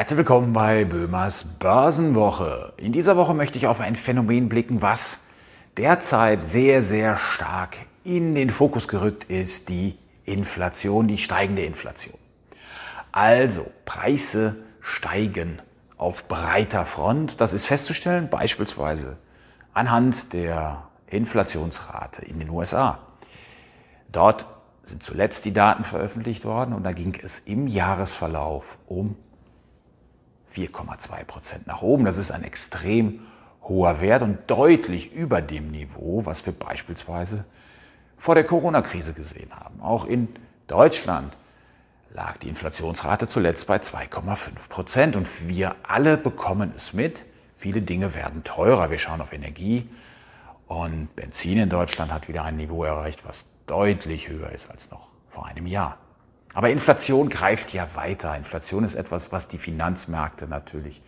Herzlich willkommen bei Böhmers Börsenwoche. In dieser Woche möchte ich auf ein Phänomen blicken, was derzeit sehr, sehr stark in den Fokus gerückt ist, die Inflation, die steigende Inflation. Also, Preise steigen auf breiter Front. Das ist festzustellen, beispielsweise anhand der Inflationsrate in den USA. Dort sind zuletzt die Daten veröffentlicht worden und da ging es im Jahresverlauf um 4,2 Prozent nach oben. Das ist ein extrem hoher Wert und deutlich über dem Niveau, was wir beispielsweise vor der Corona-Krise gesehen haben. Auch in Deutschland lag die Inflationsrate zuletzt bei 2,5 Prozent und wir alle bekommen es mit. Viele Dinge werden teurer. Wir schauen auf Energie und Benzin in Deutschland hat wieder ein Niveau erreicht, was deutlich höher ist als noch vor einem Jahr. Aber Inflation greift ja weiter. Inflation ist etwas, was die Finanzmärkte natürlich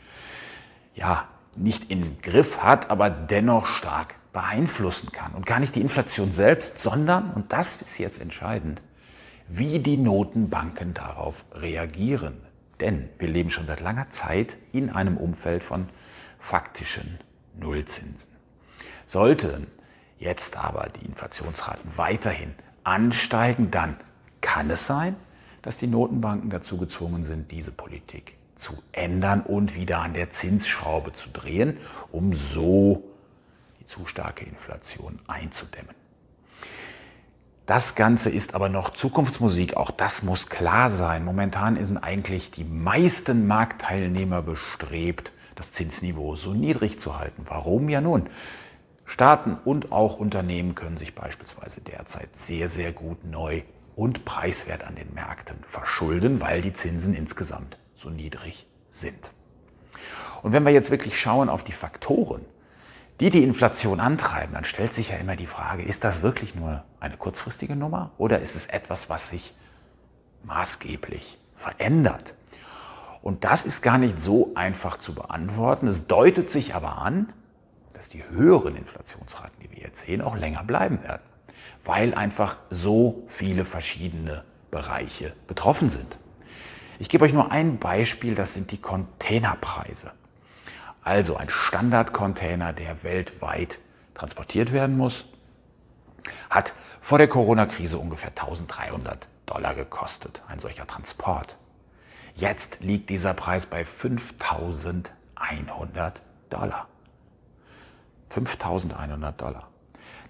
ja nicht im Griff hat, aber dennoch stark beeinflussen kann. Und gar nicht die Inflation selbst, sondern, und das ist jetzt entscheidend, wie die Notenbanken darauf reagieren. Denn wir leben schon seit langer Zeit in einem Umfeld von faktischen Nullzinsen. Sollten jetzt aber die Inflationsraten weiterhin ansteigen, dann kann es sein, dass die Notenbanken dazu gezwungen sind, diese Politik zu ändern und wieder an der Zinsschraube zu drehen, um so die zu starke Inflation einzudämmen. Das Ganze ist aber noch Zukunftsmusik, auch das muss klar sein. Momentan sind eigentlich die meisten Marktteilnehmer bestrebt, das Zinsniveau so niedrig zu halten. Warum ja nun? Staaten und auch Unternehmen können sich beispielsweise derzeit sehr, sehr gut neu und preiswert an den Märkten verschulden, weil die Zinsen insgesamt so niedrig sind. Und wenn wir jetzt wirklich schauen auf die Faktoren, die die Inflation antreiben, dann stellt sich ja immer die Frage, ist das wirklich nur eine kurzfristige Nummer oder ist es etwas, was sich maßgeblich verändert? Und das ist gar nicht so einfach zu beantworten. Es deutet sich aber an, dass die höheren Inflationsraten, die wir jetzt sehen, auch länger bleiben werden weil einfach so viele verschiedene Bereiche betroffen sind. Ich gebe euch nur ein Beispiel, das sind die Containerpreise. Also ein Standardcontainer, der weltweit transportiert werden muss, hat vor der Corona-Krise ungefähr 1300 Dollar gekostet, ein solcher Transport. Jetzt liegt dieser Preis bei 5100 Dollar. 5100 Dollar.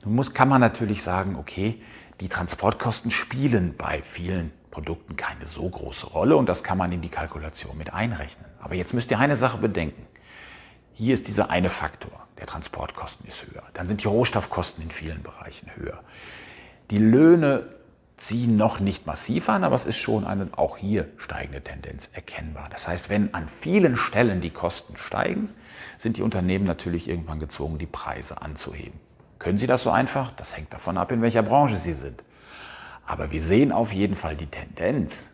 Nun muss, kann man natürlich sagen, okay, die Transportkosten spielen bei vielen Produkten keine so große Rolle und das kann man in die Kalkulation mit einrechnen. Aber jetzt müsst ihr eine Sache bedenken. Hier ist dieser eine Faktor, der Transportkosten ist höher. Dann sind die Rohstoffkosten in vielen Bereichen höher. Die Löhne ziehen noch nicht massiv an, aber es ist schon eine auch hier steigende Tendenz erkennbar. Das heißt, wenn an vielen Stellen die Kosten steigen, sind die Unternehmen natürlich irgendwann gezwungen, die Preise anzuheben. Können Sie das so einfach? Das hängt davon ab, in welcher Branche Sie sind. Aber wir sehen auf jeden Fall die Tendenz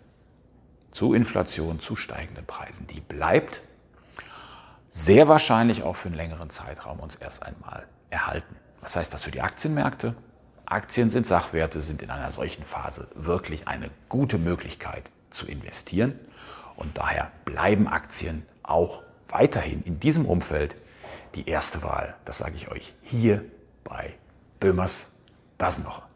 zu Inflation, zu steigenden Preisen. Die bleibt sehr wahrscheinlich auch für einen längeren Zeitraum uns erst einmal erhalten. Was heißt das für die Aktienmärkte? Aktien sind Sachwerte, sind in einer solchen Phase wirklich eine gute Möglichkeit zu investieren. Und daher bleiben Aktien auch weiterhin in diesem Umfeld die erste Wahl. Das sage ich euch hier bei Böhmers Börsenwoche.